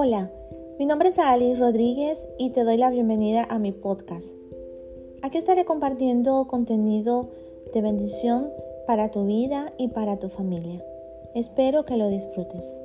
Hola, mi nombre es Alice Rodríguez y te doy la bienvenida a mi podcast. Aquí estaré compartiendo contenido de bendición para tu vida y para tu familia. Espero que lo disfrutes.